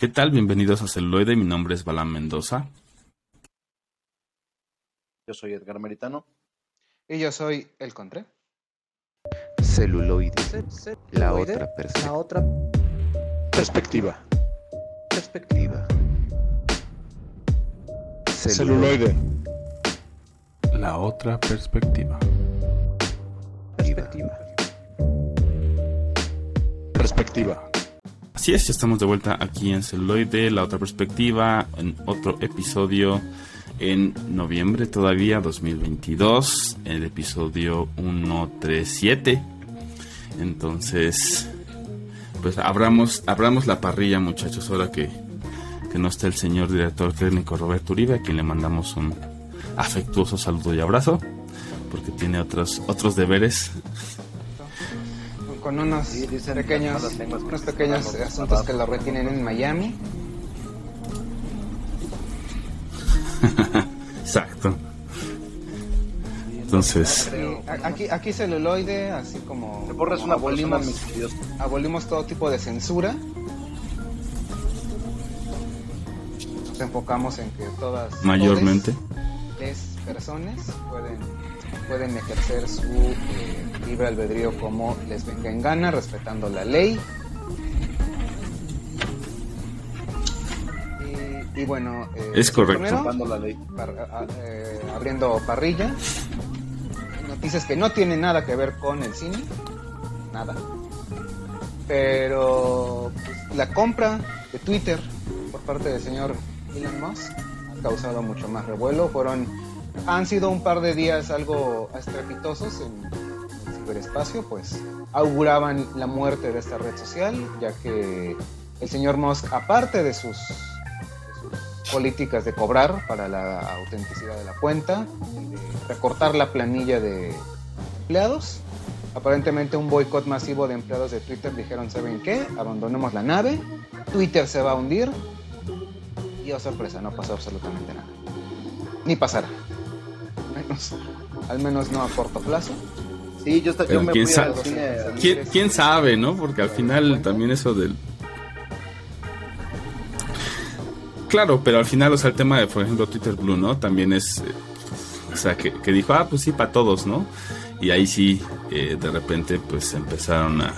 ¿Qué tal? Bienvenidos a Celuloide. Mi nombre es Balán Mendoza. Yo soy Edgar Meritano. Y yo soy El Contre. Celuloide. La otra La otra Perspectiva. perspectiva. Celuloide. La otra perspectiva. Perspectiva. Perspectiva. Así es, ya estamos de vuelta aquí en Celuloide, la otra perspectiva, en otro episodio en noviembre todavía, 2022, el episodio 137. Entonces, pues abramos, abramos la parrilla, muchachos, ahora que, que no está el señor director técnico Roberto Uribe, a quien le mandamos un afectuoso saludo y abrazo, porque tiene otros, otros deberes. Con unos Sí, dicen pequeños, unos pequeños asuntos que lo retienen en Miami. Exacto. Entonces, aquí, aquí celuloide, así como, Te borras como una persona, abolimos, mis queridos. abolimos todo tipo de censura. Nos enfocamos en que todas mayormente. las personas pueden, pueden ejercer su eh, libre albedrío como les venga en gana, respetando la ley. Y, y bueno, eh, Es correcto. primero, Salvando la ley. par- a- eh, abriendo parrilla. Noticias que no tienen nada que ver con el cine. Nada. Pero pues, la compra de Twitter por parte del señor Elon Musk ha causado mucho más revuelo. Fueron, han sido un par de días algo estrepitosos en el ciberespacio, pues auguraban la muerte de esta red social, ya que el señor Musk, aparte de sus políticas de cobrar para la autenticidad de la cuenta, y recortar la planilla de empleados. Aparentemente un boicot masivo de empleados de Twitter dijeron, ¿saben qué? Abandonemos la nave, Twitter se va a hundir. Y oh sorpresa, no pasó absolutamente nada. Ni pasará. Al menos, al menos no a corto plazo. Sí, yo, yo me quién fui cine. ¿Quién, quién sabe, no? Porque al final también eso del... Claro, pero al final, o sea, el tema de, por ejemplo, Twitter Blue, ¿no? También es... eh, o sea, que, que dijo, ah, pues sí, para todos, ¿no? Y ahí sí, eh, de repente, pues empezaron a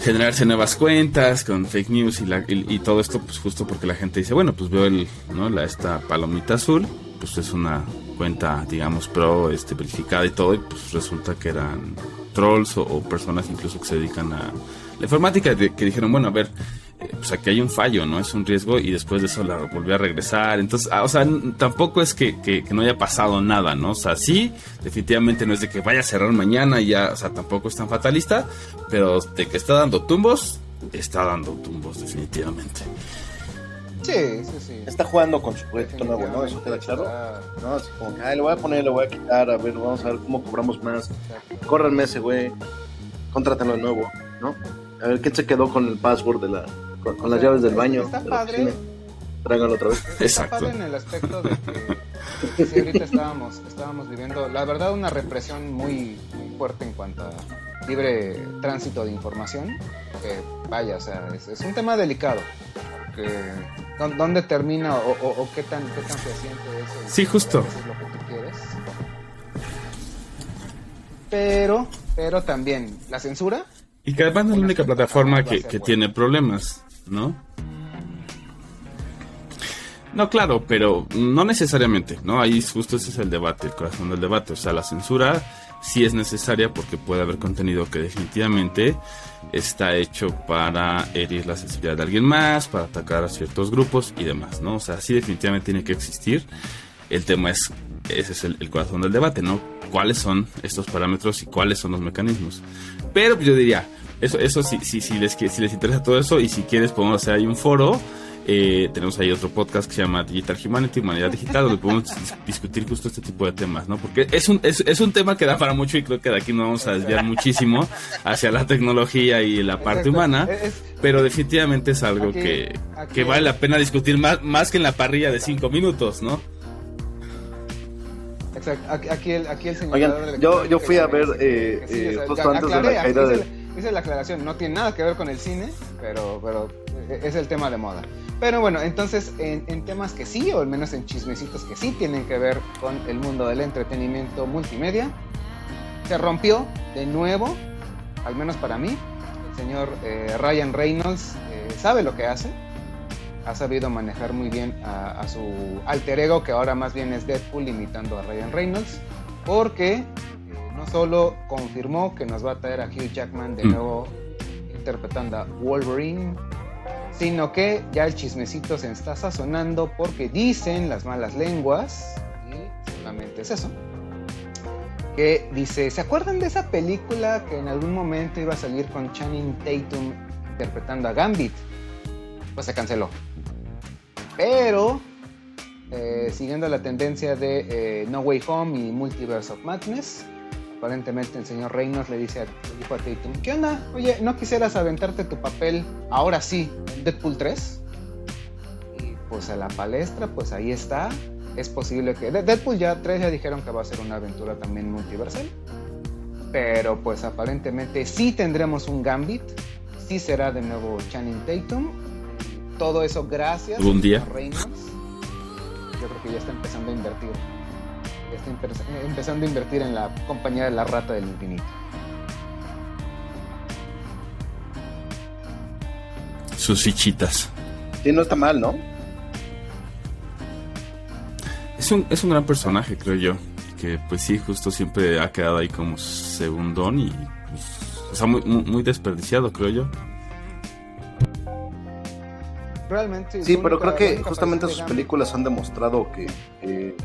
generarse nuevas cuentas con fake news y, la- y- y todo esto, pues justo porque la gente dice, bueno, pues veo el, ¿no? La, esta palomita azul, pues es una cuenta, digamos, pro, este, verificada y todo, y pues resulta que eran trolls o, o personas incluso que se dedican a la informática, de- que dijeron, bueno, a ver, eh, pues aquí hay un fallo, ¿no? Es un riesgo y después de eso la volvió a regresar. Entonces, ah, o sea, tampoco es que, que- que no haya pasado nada, ¿no? O sea, sí, definitivamente no es de que vaya a cerrar mañana y ya, o sea, tampoco es tan fatalista, pero de que está dando tumbos, está dando tumbos, definitivamente. Sí, sí, sí. Está jugando con su proyecto nuevo, ¿no? Eso queda claro. No, así como que, ay, le voy a poner, le voy a quitar, a ver, vamos a ver cómo cobramos más. Córranme ese güey, contrátalo de nuevo, ¿no? A ver, ¿quién se quedó con el password de la. con, con las llaves del baño? Está de padre. oficina? Tráiganlo otra vez. Está Exacto. padre en el aspecto de que sí, ahorita estábamos, estábamos viviendo, la verdad, una represión muy, muy fuerte en cuanto a libre tránsito de información. Que vaya, o sea, es, es un tema delicado. Porque ¿dó- ¿Dónde termina o, o- o qué tan qué tan fehaciente es Sí, justo. lo que tú quieres? Pero, pero también la censura. Y que además no es la única plataforma que, que tiene problemas, ¿no? No, claro, pero no necesariamente, ¿no? Ahí justo ese es el debate, el corazón del debate. O sea, la censura sí es necesaria porque puede haber contenido que definitivamente está hecho para herir la sensibilidad de alguien más, para atacar a ciertos grupos y demás, ¿no? O sea, sí definitivamente tiene que existir. El tema es, ese es el, corazón del debate, ¿no? ¿Cuáles son estos parámetros y cuáles son los mecanismos? Pero pues, yo diría, eso, eso sí, sí, sí les, si les interesa todo eso y si quieres podemos hacer ahí un foro. Eh, tenemos ahí otro podcast que se llama Digital Humanity, Humanidad Digital, donde podemos dis- discutir justo este tipo de temas, ¿no? Porque es un, es, es un tema que da para mucho y creo que de aquí nos vamos a desviar muchísimo hacia la tecnología y la parte Exacto. humana, Es- es- pero definitivamente es algo Aquí- que, aquí- que vale la pena discutir más, más que en la parrilla de cinco minutos, ¿no? Exacto. Aquí, el, aquí el señor. Oigan, yo, yo fui a ver eh, eh, justo antes de la caída del. hice la aclaración, no tiene nada que ver con el cine, pero, pero es el tema de moda. Pero bueno, entonces en, en, temas que sí, o al menos en chismecitos que sí tienen que ver con el mundo del entretenimiento multimedia, se rompió de nuevo, al menos para mí, el señor eh, Ryan Reynolds eh, sabe lo que hace, ha sabido manejar muy bien a, a, su alter ego, que ahora más bien es Deadpool imitando a Ryan Reynolds, porque eh, no solo confirmó que nos va a traer a Hugh Jackman de nuevo interpretando a Wolverine, sino que ya el chismecito se está sazonando porque dicen las malas lenguas, y solamente es eso, que dice, ¿se acuerdan de esa película que en algún momento iba a salir con Channing Tatum interpretando a Gambit? Pues se canceló. Pero, eh, siguiendo la tendencia de eh, No Way Home y Multiverse of Madness, aparentemente el señor Reynolds le dice a, le dijo a Tatum, ¿qué onda? Oye, ¿no quisieras aventarte tu papel ahora sí en Deadpool 3? Y pues a la palestra, pues ahí está. Es posible que... Deadpool ya 3 ya dijeron que va a ser una aventura también multiversal. Pero pues aparentemente sí tendremos un Gambit. Sí será de nuevo Channing Tatum. Todo eso gracias ¿Un día? a Reynolds. Yo creo que ya está empezando a invertir está empezando a invertir en la compañía de la rata del infinito. Sus fichitas. Sí, no está mal, ¿no? Es un, es un gran personaje, creo yo. Que pues sí, justo siempre ha quedado ahí como segundón y pues, o sea, muy, muy desperdiciado, creo yo. Realmente. Sí, pero creo que justamente sus películas han demostrado que... Eh,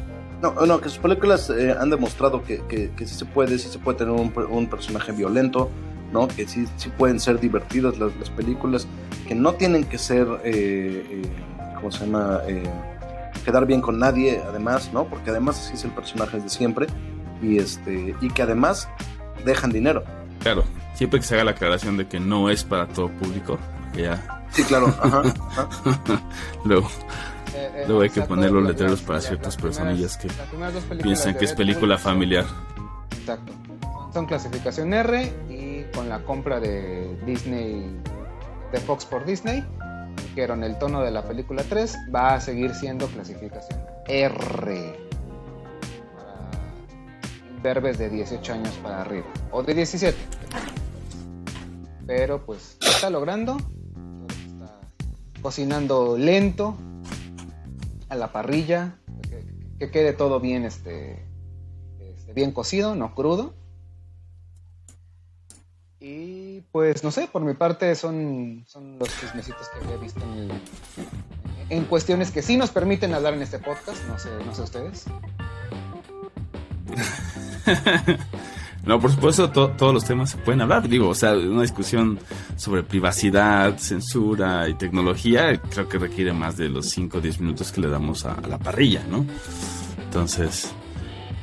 no, no, que sus películas eh, han demostrado que, que, que, sí se puede, sí se puede tener un, un personaje violento, ¿no? Que sí, sí pueden ser divertidas las, las películas, que no tienen que ser, eh, eh, ¿cómo se llama? Eh, quedar bien con nadie, además, ¿no? Porque además así es el personaje de siempre y este y que además dejan dinero. Claro, siempre que se haga la aclaración de que no es para todo público, que ya. Sí, claro. Ajá, ajá. Luego. Eh, Luego hay que poner los letreros para ciertas personillas que piensan que es película familiar. Exacto. Son clasificación R y con la compra de Disney, de Fox por Disney, dijeron el tono de la película 3 va a seguir siendo clasificación R. Para verbes de 18 años para arriba. O de 17. Pero pues está logrando. Está cocinando lento a la parrilla, que, que quede todo bien, este, este, bien cocido, no crudo. Y pues no sé, por mi parte son, son los chismecitos que había visto en, el, en, cuestiones que sí nos permiten hablar en este podcast, no sé, no sé ustedes. No, por supuesto, to todos los temas se pueden hablar. Digo, o sea, una discusión sobre privacidad, censura y tecnología, creo que requiere más de los 5 o 10 minutos que le damos a, a la parrilla, ¿no? Entonces,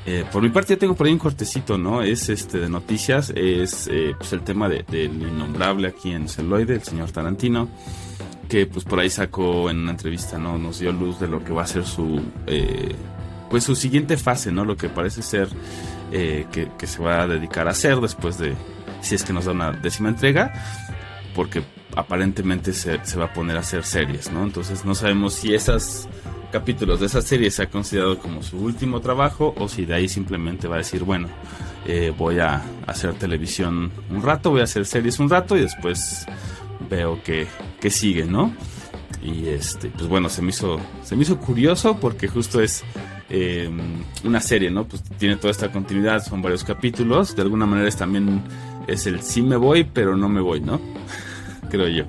eh, por mi parte, ya tengo por ahí un cortecito, ¿no? Es este de noticias, es eh, pues el tema del de, de innombrable aquí en Celoide, el señor Tarantino, que pues por ahí sacó en una entrevista, ¿no? Nos dio luz de lo que va a ser su. Eh, pues su siguiente fase, ¿no? Lo que parece ser eh, que, que, se va a dedicar a hacer después de, si es que nos da una décima entrega, porque aparentemente se, se va a poner a hacer series, ¿no? Entonces no sabemos si esos capítulos de esa serie se ha considerado como su último trabajo o si de ahí simplemente va a decir, bueno, eh, voy a hacer televisión un rato, voy a hacer series un rato y después veo que, que sigue, ¿no? Y este, pues bueno, se me hizo, se me hizo curioso porque justo es eh, una serie, ¿no? Pues tiene toda esta continuidad, son varios capítulos. De alguna manera es también es el sí me voy, pero no me voy, ¿no? Creo yo.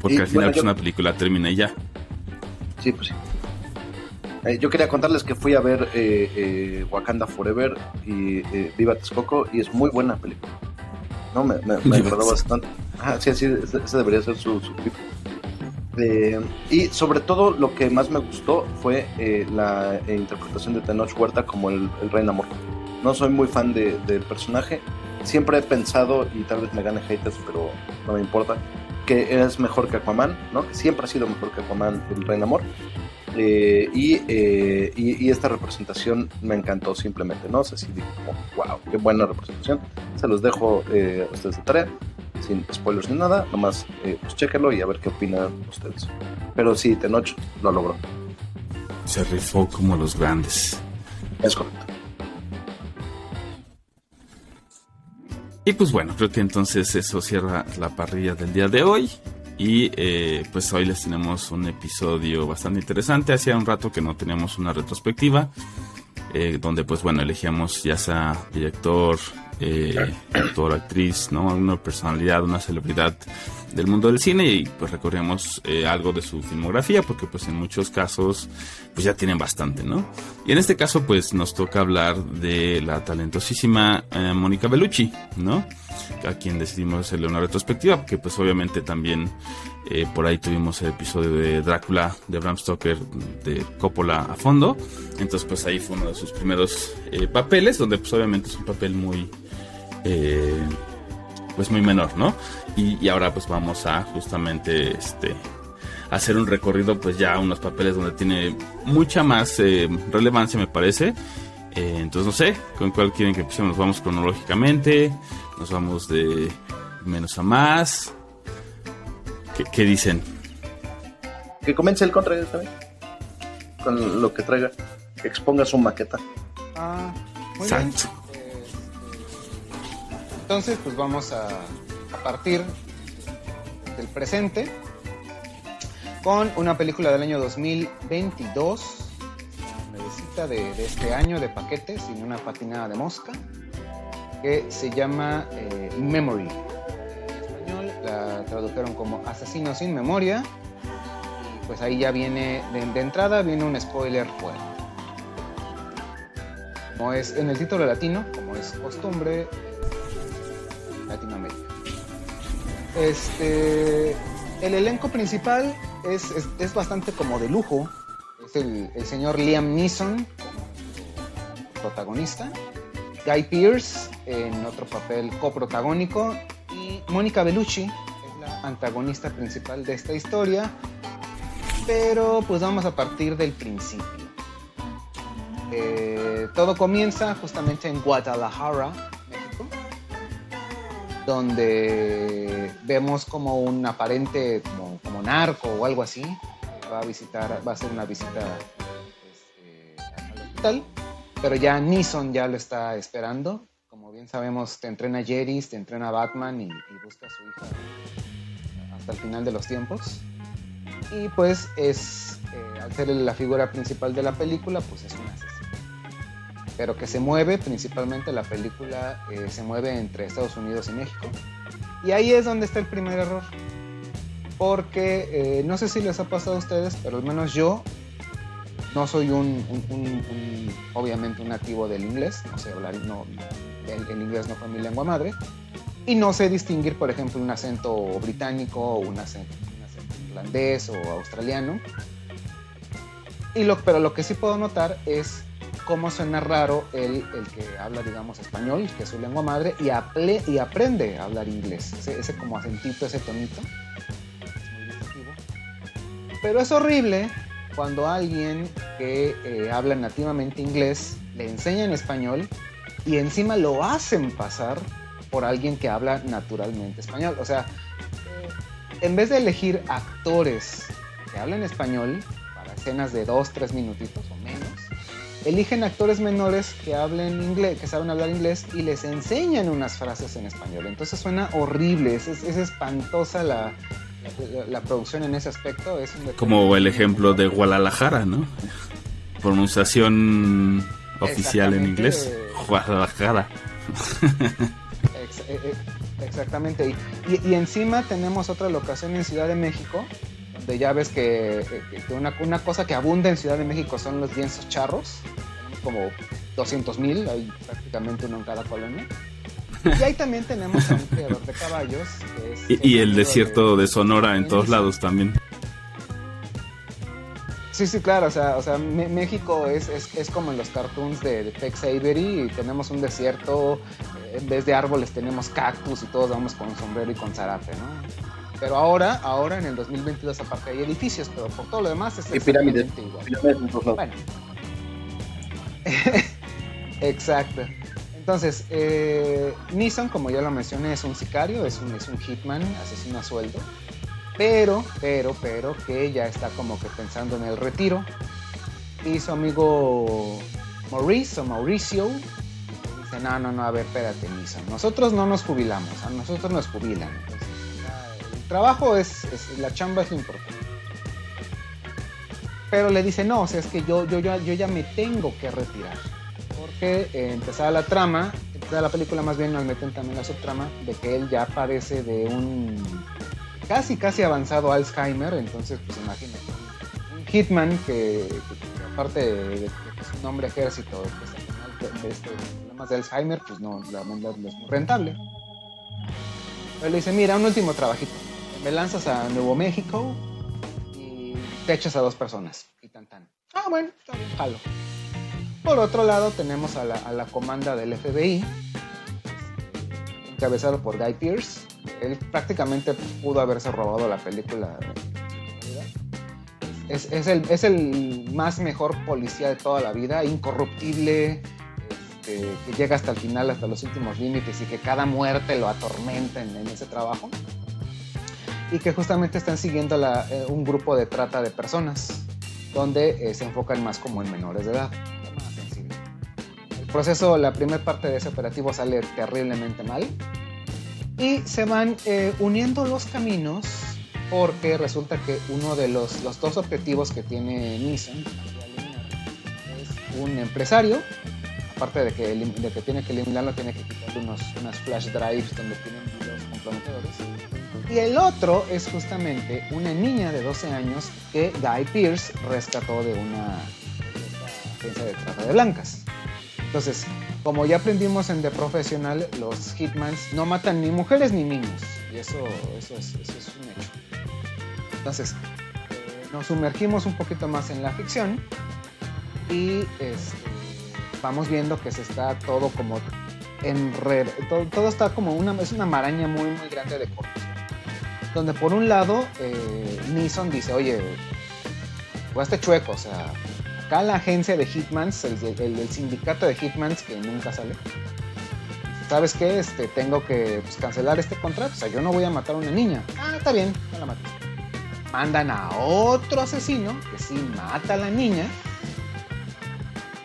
Porque al final bueno, yo... pues, una película termina y ya. Sí, pues sí. Eh, yo quería contarles que fui a ver eh, eh, Wakanda Forever y Viva Texcoco y es muy buena película. No, me, me, me agradó bastante. Ah, sí, sí, ese debería ser su, su clip. Eh, y sobre todo lo que más me gustó fue eh, la eh, interpretación de Tenoch Huerta como el, el Rey Namor. No soy muy fan de, del personaje. Siempre he pensado, y tal vez me gane haters, pero no me importa, que es mejor que Aquaman, ¿no? Siempre ha sido mejor que Aquaman el Rey Namor. Eh, y, eh, y, y, esta representación me encantó simplemente, ¿no? O sea, sí wow, qué buena representación. Se los dejo eh, a ustedes de tarea, sin spoilers ni nada, nomás eh, pues chéquenlo y a ver qué opinan ustedes. Pero sí, Tenoch lo logró. Se rifó como los grandes. Es correcto. Y pues bueno, creo que entonces eso cierra la parrilla del día de hoy. Y eh, pues hoy les tenemos un episodio bastante interesante. Hacía un rato que no teníamos una retrospectiva. Eh, donde pues bueno, elegíamos ya sea director, eh, actor, actriz, ¿no? Una personalidad, una celebridad del mundo del cine y pues recorríamos eh, algo de su filmografía porque pues en muchos casos pues ya tienen bastante, ¿no? Y en este caso pues nos toca hablar de la talentosísima eh, Mónica Bellucci, ¿no? A quien decidimos hacerle una retrospectiva porque pues obviamente también eh, por ahí tuvimos el episodio de Drácula de Bram Stoker de Coppola a fondo, entonces pues ahí fue uno de sus primeros eh, papeles donde pues obviamente es un papel muy... Eh, pues muy menor, ¿no? Y, y, ahora pues vamos a justamente este hacer un recorrido pues ya unos papeles donde tiene mucha más eh, relevancia me parece. Eh, entonces no sé, con cuál quieren que empecemos, nos vamos cronológicamente, nos vamos de menos a más. ¿Qué, qué dicen? Que comience el contra también. Con lo que traiga. Que exponga su maqueta. Ah, muy Santo. bien. Entonces, pues vamos a, partir del presente con una película del año 2022, nuevecita de, de este año de paquete, sin una patinada de mosca, que se llama eh, Memory. En español la tradujeron como Asesino sin Memoria. Y pues ahí ya viene, de, entrada, viene un spoiler fuera. Como es en el título latino, como es costumbre, Este, el elenco principal es, es, bastante como de lujo. Es el, el señor Liam Neeson como protagonista, Guy Pearce en otro papel coprotagónico y Mónica Bellucci es la antagonista principal de esta historia. Pero pues vamos a partir del principio. Eh, todo comienza justamente en Guadalajara, donde vemos como un aparente como, narco o algo así va a visitar va a hacer una visita este, al hospital pero ya Neeson ya lo está esperando. Como bien sabemos te entrena Jerry te entrena Batman y, y, busca a su hija hasta el final de los tiempos. Y pues es eh, al ser la figura principal de la película pues es un asesino pero que se mueve, principalmente la película eh, se mueve entre Estados Unidos y México. Y ahí es donde está el primer error. Porque eh, no sé si les ha pasado a ustedes, pero al menos yo no soy un, un, un, un obviamente un nativo del inglés, no sé hablar, no, el, el, inglés no fue mi lengua madre, y no sé distinguir, por ejemplo, un acento británico o un acento, acento irlandés o australiano. Y lo, pero lo que sí puedo notar es cómo suena raro el, el, que habla, digamos, español, que es su lengua madre, y, aple, y aprende a hablar inglés. Ese, ese, como acentito, ese tonito. Es muy distintivo. Pero es horrible cuando alguien que eh, habla nativamente inglés le enseña en español y encima lo hacen pasar por alguien que habla naturalmente español. O sea, en vez de elegir actores que hablen español para escenas de dos, tres minutitos o menos, eligen actores menores que hablen inglés, que saben hablar inglés y les enseñan unas frases en español. Entonces suena horrible, es, es, es espantosa la, la, la, producción en ese aspecto. Es Como el ejemplo de Guadalajara, ¿no? Pronunciación oficial en inglés. Guadalajara. Ex e, exactamente. Y, y, y, encima tenemos otra locación en Ciudad de México, donde ya ves que, que una, una, cosa que abunda en Ciudad de México son los lienzos charros, como 200 mil, hay prácticamente uno en cada colonia. Y ahí también tenemos a un criador de caballos. Que es y, y, el desierto de, de Sonora en todos lados también. Sí, sí, claro, o sea, o sea México es, es, es, como en los cartoons de, de, Tex Avery, y tenemos un desierto, eh, en vez de árboles tenemos cactus y todos vamos con sombrero y con zarape, ¿no? Pero ahora, ahora en el 2022 aparte hay edificios, pero por todo lo demás es Y pirámides. igual. Pirámides. Bueno. Exacto. Entonces, eh, Nissan, como ya lo mencioné, es un sicario, es un, es un hitman, asesino a sueldo. Pero, pero, pero, que ya está como que pensando en el retiro. Y su amigo Maurice o Mauricio dice, no, no, no, a ver, espérate, Nissan. Nosotros no nos jubilamos, a nosotros nos jubilan. Entonces, trabajo es, es- la chamba es lo importante. Pero le dice, no, o sea, es que yo, yo, yo, yo ya me tengo que retirar. Porque eh, empezada la trama, empezada la película más bien nos meten también la subtrama de que él ya padece de un casi, casi avanzado Alzheimer. Entonces, pues imagínate, un, hitman que, aparte de, que es un hombre ejército, de, de problemas de Alzheimer, pues no, la no es muy rentable. Pero le dice, mira, un último trabajito. Me lanzas a Nuevo México y te echas a dos personas. Y. Ah, bueno, jalo. Por otro lado, tenemos a la, comanda del FBI, encabezado por Guy Pearce. Él prácticamente pudo haberse robado la película. Es, el, es el más mejor policía de toda la vida, incorruptible, este, que llega hasta el final, hasta los últimos límites y que cada muerte lo atormenta en, en ese trabajo. Y que justamente están siguiendo la- eh, un grupo de trata de personas, donde eh, se enfocan más como en menores de edad. El proceso, la primera parte de ese operativo sale terriblemente mal y se van eh, uniendo los caminos porque resulta que uno de los, los dos objetivos que tiene Nissan es un empresario aparte de que, de que tiene que eliminarlo, tiene que quitarle unos, unas flash drives donde tienen videos comprometedores. Y el otro es justamente una niña de 12 años que Guy Pearce rescató de una agencia de trata de blancas. Entonces, como ya aprendimos en The Professional, los Hitmans no matan ni mujeres ni niños. Y eso, eso, es, un hecho. Entonces, eh, nos sumergimos un poquito más en la ficción y este, vamos viendo que se está todo como enred... todo, todo está como una, es una maraña muy, muy grande de corrupción. Donde por un lado, eh, Nissan dice, oye, jugaste chueco, o sea, acá la agencia de Hitmans, el, el- sindicato de Hitmans que nunca sale, ¿sabes qué? Este, tengo que pues, cancelar este contrato, o sea, yo no voy a matar a una niña. Ah, está bien, no la mates. Mandan a otro asesino que sí mata a la niña.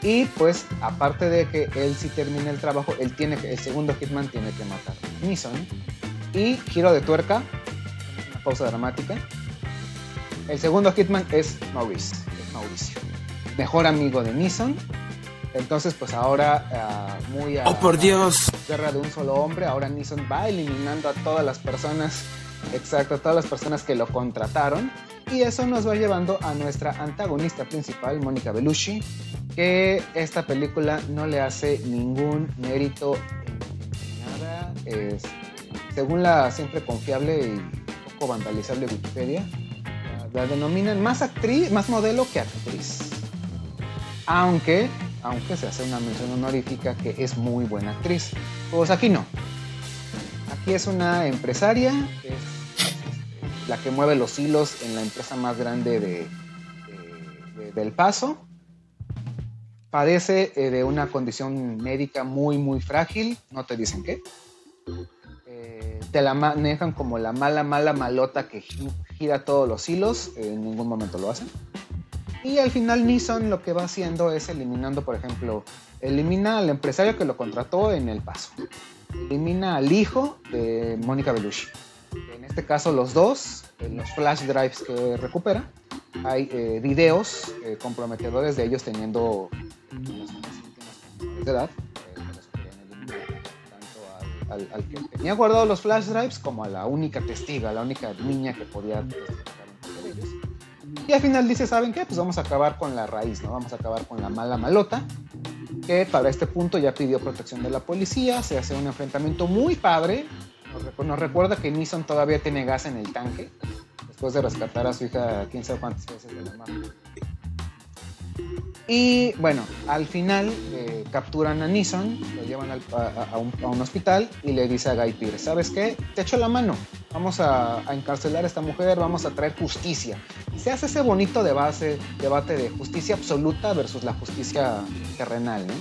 Y pues, aparte de que él sí termina el trabajo, él tiene que, el segundo Hitman tiene que matar a Nissan. Y giro de tuerca, pausa dramática. El segundo Hitman es Maurice, es Mauricio, mejor amigo de Nissan. Entonces, pues ahora, ah, muy a ¡Oh, por Dios! guerra de un solo hombre, ahora Nissan va eliminando a todas las personas, exacto, a todas las personas que lo contrataron. Y eso nos va llevando a nuestra antagonista principal, Mónica Bellucci, que esta película no le hace ningún mérito en nada. Es, según la siempre confiable y poco vandalizable Wikipedia, la, denominan más actriz, más modelo que actriz. Aunque, aunque se hace una mención honorífica que es muy buena actriz. Pues aquí no. Aquí es una empresaria, es la que mueve los hilos en la empresa más grande de, de- de- del Paso. Padece eh, de una condición médica muy, muy frágil, no te dicen qué. Te la manejan como la mala, mala malota que gi- gira todos los hilos, eh, en ningún momento lo hacen. Y al final Nissan lo que va haciendo es eliminando, por ejemplo, elimina al empresario que lo contrató en El Paso. Elimina al hijo de Mónica Bellucci. En este caso los dos, en los flash drives que recupera, hay eh, videos eh, comprometedores de ellos teniendo de edad. Al, al- que tenía guardado los flash drives como a la única testiga, la única niña que podía. Y al final dice, ¿saben qué? Pues vamos a acabar con la raíz, ¿no? Vamos a acabar con la mala malota, que para este punto ya pidió protección de la policía, se hace un enfrentamiento muy padre. Nos, recu- nos recuerda que Nissan todavía tiene gas en el tanque, después de rescatar a su hija quién sabe cuántas veces de la mar. Y bueno, al final eh, capturan a Nissan, lo llevan a, un, hospital y le dice a Guy Pearce, ¿sabes qué? Te echo la mano, vamos a, encarcelar a esta mujer, vamos a traer justicia. Y se hace ese bonito debate, debate de justicia absoluta versus la justicia terrenal, ¿no?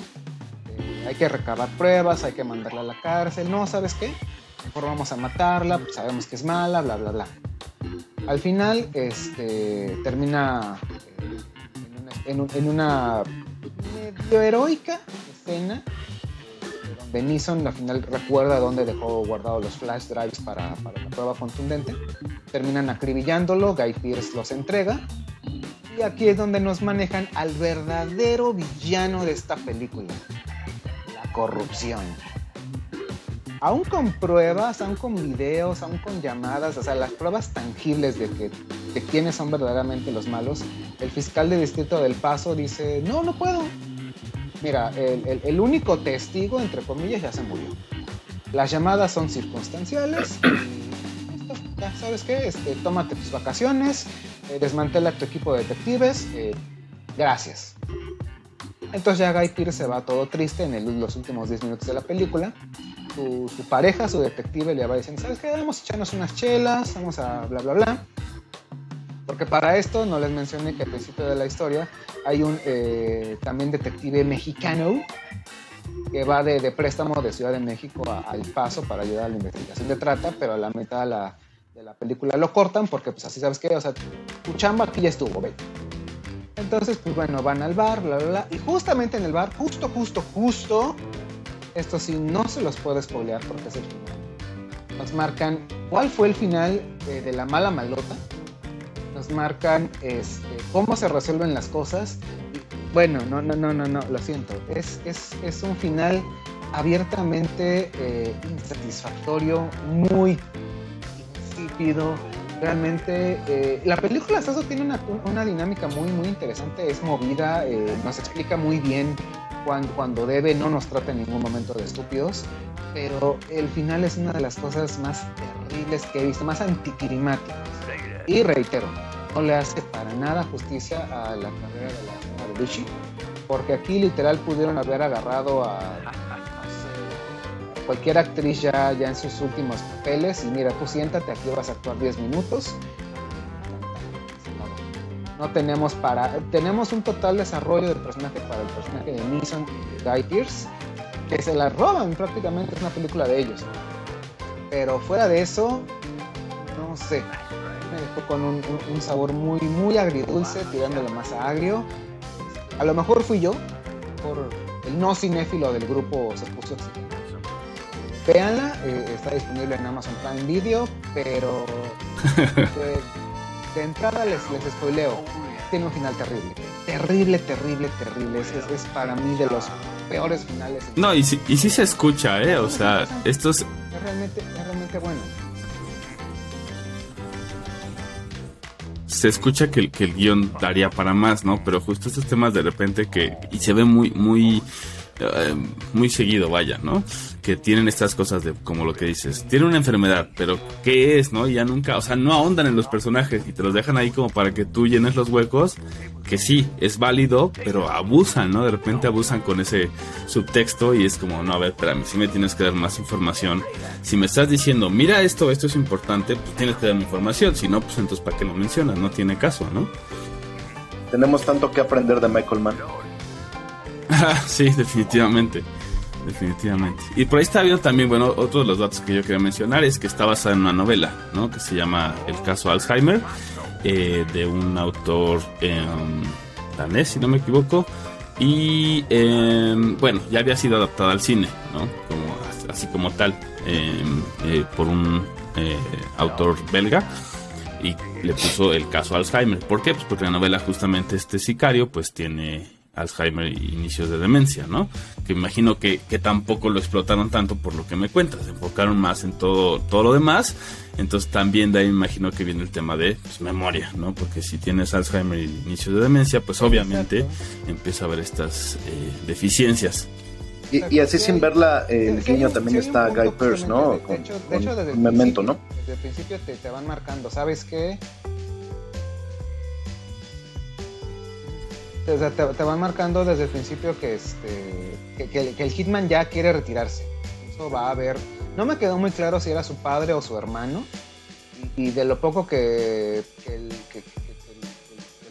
Eh, hay que recabar pruebas, hay que mandarla a la cárcel, no, ¿sabes qué? Mejor vamos a matarla, pues sabemos que es mala, bla, bla, bla. Al final, este, termina eh, en una medio heroica escena Benison al final recuerda dónde dejó guardados los flash drives para, para, la prueba contundente. Terminan acribillándolo, Guy Pierce los entrega. Y aquí es donde nos manejan al verdadero villano de esta película, la corrupción. Aún con pruebas, aún con videos, aún con llamadas, o sea, las pruebas tangibles de que de quiénes son verdaderamente los malos, el fiscal de distrito del Paso dice, no, no puedo, Mira, el, único testigo, entre comillas, ya se murió. Las llamadas son circunstanciales sabes qué, este, tómate tus vacaciones, eh, desmantela tu equipo de detectives, eh, gracias. Entonces ya Guy Pearce se va todo triste en los últimos 10 minutos de la película. Su, su, pareja, su detective, le va diciendo, ¿sabes qué? Vamos a echarnos unas chelas, vamos a bla, bla, bla. Porque para esto, no les mencioné que al principio de la historia hay un eh, también detective mexicano que va de, préstamo de Ciudad de México al Paso para ayudar a la investigación de trata, pero a la mitad de la, de la película lo cortan porque pues así sabes que, o sea, tu chamba aquí ya estuvo, ve. Entonces, pues bueno, van al bar, bla, bla, bla, y justamente en el bar, justo, justo, justo, esto sí, no se los puedo spoilear porque es el final. Nos marcan cuál fue el final de la mala malota nos marcan este, cómo se resuelven las cosas. Bueno, no, no, no, no, no, lo siento. Es, es, es un final abiertamente eh, insatisfactorio, muy insípido. Realmente, eh, la película eso tiene una, una, dinámica muy, muy interesante, es movida, eh, nos explica muy bien cuando, cuando debe, no nos trata en ningún momento de estúpidos, pero el final es una de las cosas más terribles que he visto, más anticlimáticas. Y reitero, no le hace para nada justicia a la carrera de la señora porque aquí literal pudieron haber agarrado a, cualquier actriz ya, ya en sus últimos papeles y mira, tú siéntate, aquí vas a actuar 10 minutos. No tenemos para. Tenemos un total desarrollo del personaje para el personaje de Neeson y Guy Pierce, que se la roban prácticamente, es una película de ellos. Pero fuera de eso, no sé me dejó con un, sabor muy, muy agridulce, tirándole más a agrio. A lo mejor fui yo, por el no cinéfilo del grupo se puso Véanla, eh, está disponible en Amazon Prime Video, pero de, entrada les, les spoileo, tiene un final terrible. Terrible, terrible, terrible. Es, es, para mí de los peores finales. No, y sí, y sí se escucha, ¿eh? O sea, estos... Es realmente, es realmente bueno. se escucha que, que el guion daría para más, ¿no? Pero justo estos temas de repente que... Y se ve muy, muy eh, muy seguido, vaya, ¿no? Que tienen estas cosas de, como lo que dices, tiene una enfermedad, pero ¿qué es, no? Y ya nunca, o sea, no ahondan en los personajes y te los dejan ahí como para que tú llenes los huecos, que sí, es válido, pero abusan, ¿no? De repente abusan con ese subtexto y es como, no, a ver, espérame, si me tienes que dar más información. Si me estás diciendo, mira esto, esto es importante, pues tienes que darme información, si no, pues entonces, ¿para qué lo mencionas? No tiene caso, ¿no? Tenemos tanto que aprender de Michael Mann. sí, definitivamente. Definitivamente. Y por ahí está viendo también, bueno, otro de los datos que yo quería mencionar es que está basada en una novela, ¿no? Que se llama El caso Alzheimer, eh, de un autor em, danés, si no me equivoco. Y em, bueno, ya había sido adaptada al cine, ¿no? Como, así como tal, em, eh, por un eh, autor belga y le puso el caso Alzheimer. ¿Por qué? Pues porque la novela justamente este sicario pues tiene Alzheimer e inicios de demencia, ¿no? Que imagino que, tampoco lo explotaron tanto por lo que me cuentas, se enfocaron más en todo, todo lo demás, entonces también de ahí me imagino que viene el tema de pues, memoria, ¿no? Porque si tienes Alzheimer e inicios de demencia, pues obviamente empieza a haber estas eh, deficiencias. Y, así sin verla, el guiño también está Guy Pearce, ¿no? De hecho, de hecho, desde, el Memento, ¿no? Desde el principio te, te van marcando, ¿sabes qué? Te, van marcando desde el principio que, este, que, el Hitman ya quiere retirarse. Eso va a haber. No me quedó muy claro si era su padre o su hermano, y de lo poco que, el,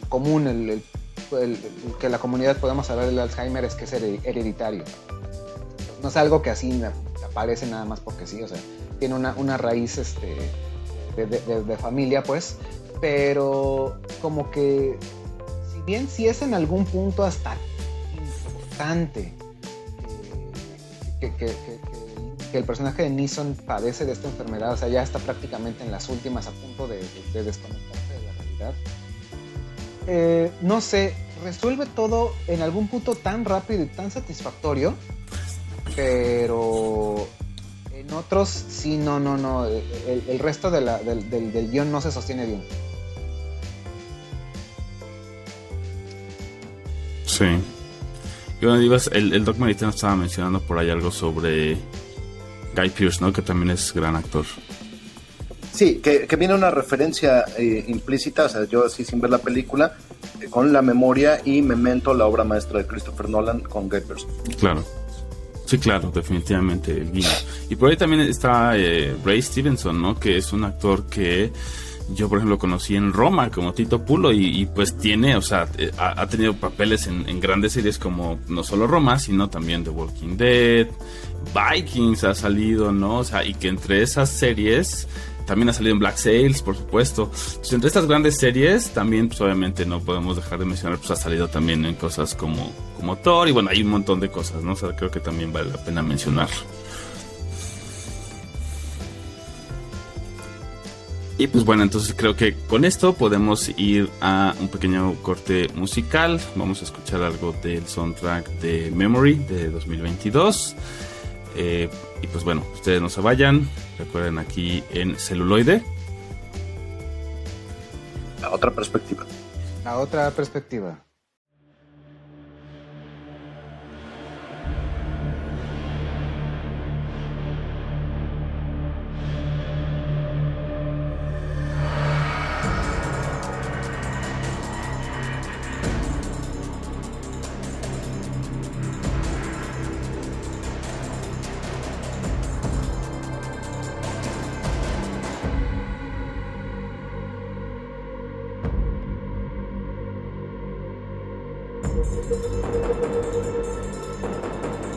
común, que la comunidad podemos hablar del Alzheimer es que es hereditario. No es algo que así aparece nada más porque sí, o sea, tiene una, raíz este, de, familia, pues, pero como que, bien si es en algún punto hasta importante eh, que, el personaje de Neeson padece de esta enfermedad, o sea, ya está prácticamente en las últimas a punto de, desconectarse de la realidad. Eh, no sé, resuelve todo en algún punto tan rápido y tan satisfactorio, pero en otros sí, no, no, no, el, resto del, del guion no se sostiene bien. Sí. Y bueno, el, el Doc Maritano estaba mencionando por ahí algo sobre Guy Pierce, ¿no? Que también es gran actor. Sí, que, viene una referencia eh, implícita, o sea, yo así sin ver la película, eh, con la memoria y Memento, la obra maestra de Christopher Nolan con Guy Pierce. Claro. Sí, claro, definitivamente el guiño. Y por ahí también está eh, Ray Stevenson, ¿no? Que es un actor que yo, por ejemplo, conocí en Roma como Tito Pulo y, pues tiene, o sea, eh, ha, tenido papeles en, grandes series como no solo Roma, sino también The Walking Dead, Vikings ha salido, ¿no? O sea, y que entre esas series también ha salido en Black Sails, por supuesto. Entonces, entre estas grandes series, también, pues obviamente no podemos dejar de mencionar, pues ha salido también en cosas como, como Thor y bueno, hay un montón de cosas, ¿no? O sea, creo que también vale la pena mencionar. Y pues bueno, entonces creo que con esto podemos ir a un pequeño corte musical. Vamos a escuchar algo del soundtrack de Memory de 2022. Eh, y pues bueno, ustedes no se vayan. Recuerden aquí en celuloide. La otra perspectiva. La otra perspectiva. Thank you.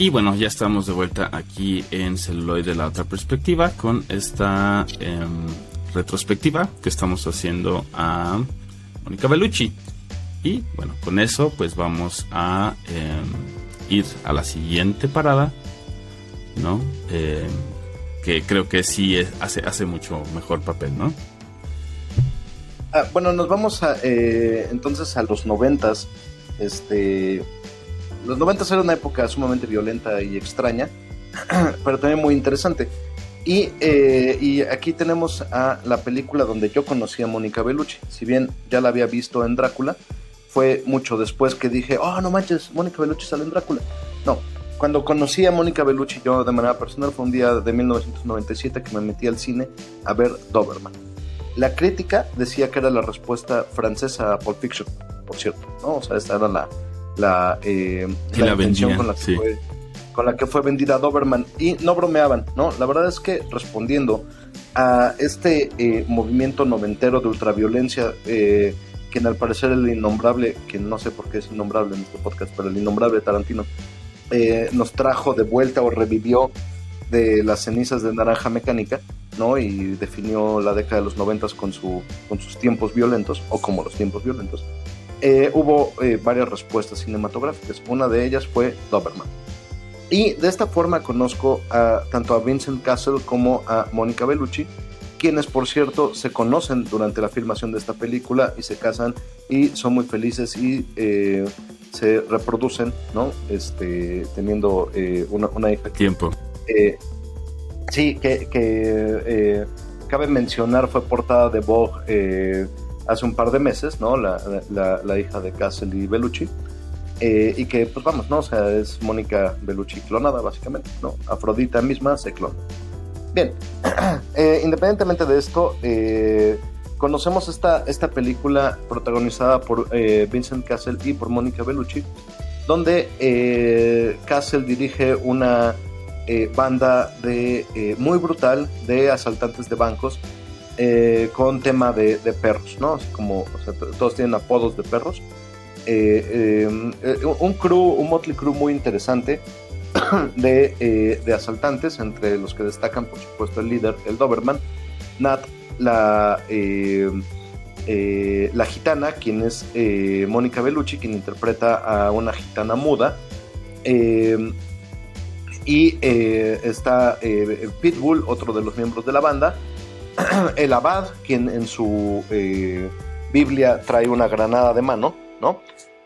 Y bueno, ya estamos de vuelta aquí en Celuloid de la otra perspectiva con esta em, retrospectiva que estamos haciendo a Mónica Bellucci. Y bueno, con eso pues vamos a em, ir a la siguiente parada, ¿no? Em, que creo que sí hace, hace mucho mejor papel, ¿no? Ah, bueno, nos vamos a, eh, entonces a los noventas. Este, los noventas era una época sumamente violenta y extraña, pero también muy interesante. Y, eh, y, aquí tenemos a la película donde yo conocí a Mónica Bellucci. Si bien ya la había visto en Drácula, fue mucho después que dije, oh, no manches, Mónica Bellucci sale en Drácula. No, cuando conocí a Mónica Bellucci yo de manera personal fue un día de 1997 que me metí al cine a ver Doberman. La crítica decía que era la respuesta francesa a Pulp Fiction, por cierto, ¿no? O sea, esta era la, la, eh, la, intención con la que fue con la que fue vendida Doberman y no bromeaban, ¿no? La verdad es que respondiendo a este eh, movimiento noventero de ultraviolencia, eh, que al parecer el innombrable, que no sé por qué es innombrable en este podcast, pero el innombrable Tarantino, eh, nos trajo de vuelta o revivió de las cenizas de naranja mecánica, ¿no? Y definió la década de los noventas con, su, con sus tiempos violentos, o como los tiempos violentos. Hubo varias respuestas cinematográficas. Una de ellas fue Doberman. Y de esta forma conozco a, tanto a Vincent Castle como a Mónica Bellucci, quienes por cierto se conocen durante la filmación de esta película y se casan y son muy felices y eh, se reproducen, ¿no? Este, teniendo eh, una, una, hija. Tiempo. Eh, sí, que, que cabe mencionar, fue portada de Vogue hace un par de meses, ¿no? La, la, hija de Castle y Bellucci. Eh, y que, pues vamos, ¿no? O sea, es Mónica Bellucci clonada, básicamente, ¿no? Afrodita misma se clona. Bien, eh, independientemente de esto, eh, conocemos esta, esta película protagonizada por Vincent Castle y por Mónica Bellucci, donde Castle dirige una banda de, muy brutal de asaltantes de bancos con tema de, perros, ¿no? Como, todos tienen apodos de perros. Eh, em, eh, un crew, un motley crew muy interesante de, eh, de, asaltantes, entre los que destacan, por supuesto, el líder, el Doberman, Nat, la, em, la gitana, quien es Mónica Bellucci, quien interpreta a una gitana muda. Em, y está Pitbull, otro de los miembros de la banda. el Abad, quien en su Biblia trae una granada de mano, ¿no?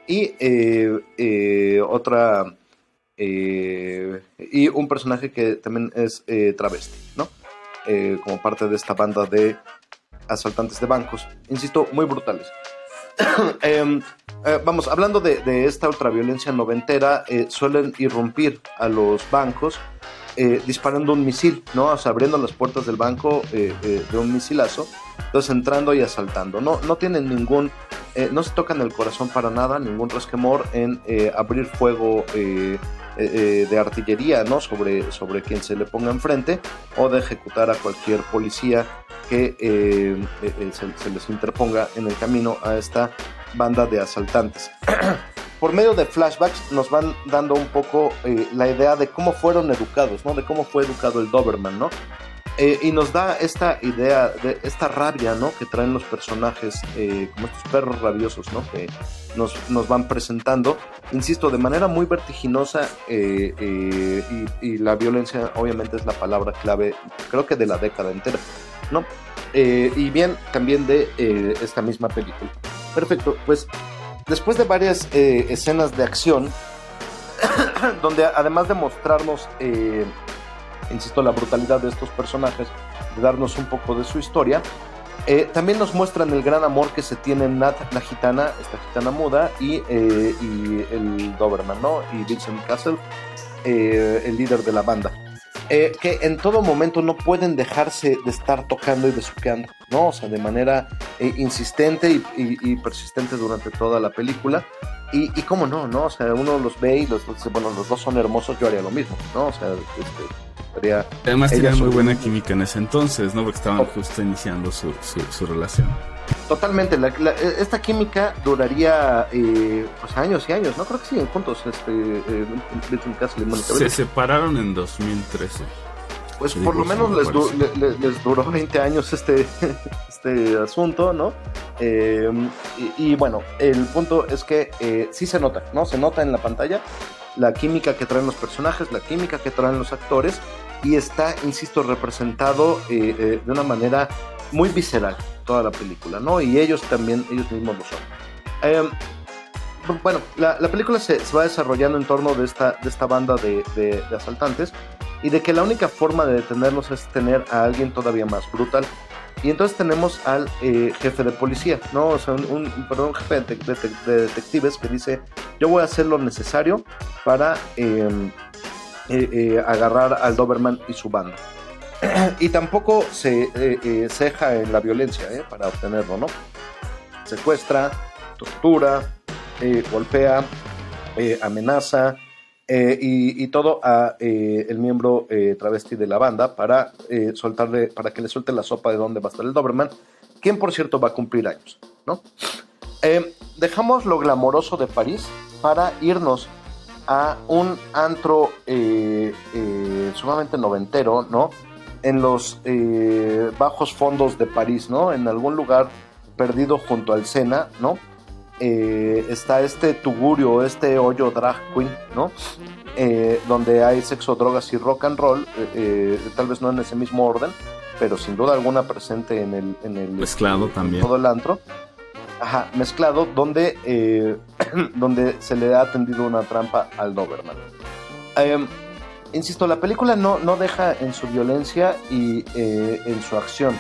Y eh, eh, otra. Eh, y un personaje que también es travesti, ¿no? como parte de esta banda de asaltantes de bancos. Insisto, muy brutales. Em, vamos, hablando de, esta ultraviolencia noventera, suelen irrumpir a los bancos disparando un misil, ¿no? O sea, abriendo las puertas del banco de un misilazo, entonces entrando y asaltando. No, no tienen ningún eh, no se tocan el corazón para nada, ningún resquemor en eh, abrir fuego eh, de artillería ¿no? sobre, sobre quien se le ponga enfrente o de ejecutar a cualquier policía que se, les interponga en el camino a esta banda de asaltantes. Por medio de flashbacks nos van dando un poco la idea de cómo fueron educados, ¿no? de cómo fue educado el Doberman, ¿no? Eh, y nos da esta idea, de esta rabia, ¿no? Que traen los personajes, eh, como estos perros rabiosos, ¿no? Que nos, nos, van presentando, insisto, de manera muy vertiginosa eh, y, y, la violencia obviamente es la palabra clave, creo que de la década entera, ¿no? y bien, también de esta misma película. Perfecto, pues después de varias escenas de acción, donde además de mostrarnos insisto, la brutalidad de estos personajes, de darnos un poco de su historia. Eh, también nos muestran el gran amor que se tiene Nat, la gitana, esta gitana muda, y, eh, el Doberman, ¿no? Y Vincent Castle, eh, el líder de la banda. Que en todo momento no pueden dejarse de estar tocando y besuqueando, ¿no? O sea, de manera insistente y, persistente durante toda la película. Y, y, cómo no, ¿no? O sea, uno los ve y los, bueno, los dos son hermosos, yo haría lo mismo, ¿no? O sea, este, Además tenían muy buena química en ese entonces, ¿no? Porque estaban oh. justo iniciando su, su, relación. Totalmente, esta química duraría eh, pues años y años, ¿no? Creo que siguen juntos, este, eh, Se separaron en 2013. Pues por lo menos les, les, duró 20 años este, este asunto, ¿no? Eh, y, bueno, el punto es que eh, sí se nota, ¿no? Se nota en la pantalla la química que traen los personajes, la química que traen los actores, y está, insisto, representado eh, de una manera muy visceral toda la película, ¿no? Y ellos también, ellos mismos lo son. Em, bueno, la, película se, va desarrollando en torno de esta, de esta banda de, asaltantes y de que la única forma de detenerlos es tener a alguien todavía más brutal. Y entonces tenemos al eh, jefe de policía, ¿no? O sea, un, perdón, jefe de, detectives que dice, yo voy a hacer lo necesario para em, eh, eh, agarrar al Doberman y su banda. y tampoco se ceja en la violencia, Para obtenerlo, ¿no? Secuestra, tortura, eh, golpea, eh, amenaza eh, y, todo a el miembro travesti de la banda para soltarle, para que le suelte la sopa de dónde va a estar el Doberman, quien por cierto va a cumplir años, ¿no? dejamos lo glamoroso de París para irnos a un antro sumamente noventero, ¿no? En los bajos fondos de París, ¿no? En algún lugar perdido junto al Sena, ¿no? Eh, está este tugurio, este hoyo drag queen, ¿no? Eh, donde hay sexo, drogas y rock and roll, eh, tal vez no en ese mismo orden, pero sin duda alguna presente en el... En el mezclado también. Todo el antro. Ajá, mezclado, donde, donde se le ha atendido una trampa al Doberman. Em, insisto, la película no, no deja en su violencia y en su acción.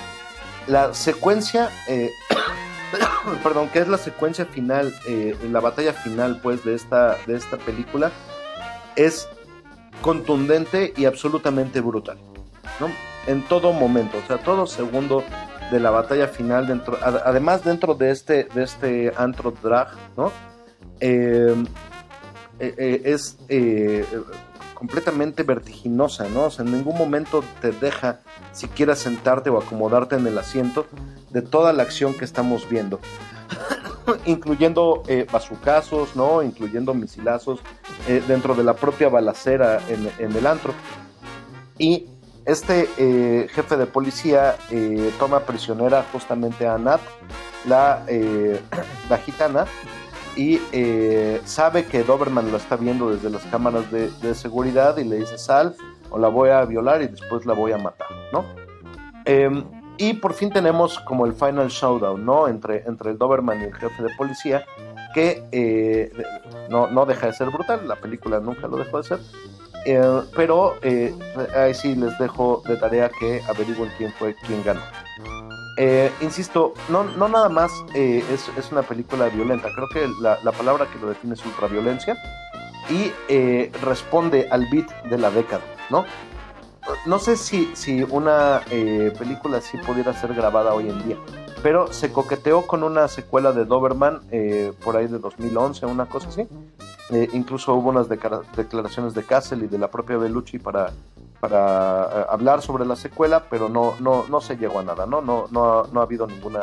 La secuencia perdón, que es la secuencia final, eh, la batalla final, pues, de esta, de esta película, es contundente y absolutamente brutal, ¿no? En todo momento, o sea, todo segundo de la batalla final, dentro, además dentro de este, de este antro drag, ¿no? Eh, eh, es completamente vertiginosa, ¿no? O sea, en ningún momento te deja siquiera sentarte o acomodarte en el asiento de toda la acción que estamos viendo. incluyendo eh, bazucazos, ¿no? Incluyendo misilazos eh, dentro de la propia balacera en, el antro. Y este eh, jefe de policía eh, toma prisionera justamente a Nat, la, la gitana, y sabe que Doberman lo está viendo desde las cámaras de, seguridad y le dice sal o la voy a violar y después la voy a matar, ¿no? Em, y por fin tenemos como el final showdown, ¿no? Entre, entre el Doberman y el jefe de policía, que eh, no, no deja de ser brutal, la película nunca lo dejó de ser. Eh, pero eh, ahí sí les dejo de tarea que averigüen quién fue quien ganó. Insisto, no, no nada más es, es, una película violenta, creo que la, la palabra que lo define es ultraviolencia y responde al beat de la década, ¿no? no sé si, si una eh, película así pudiera ser grabada hoy en día, pero se coqueteó con una secuela de Doberman eh, por ahí de 2011, una cosa así. Eh, incluso hubo unas declaraciones de Castle y de la propia Bellucci para, para hablar sobre la secuela, pero no, no, no se llegó a nada, ¿no? No, no, no ha habido ninguna,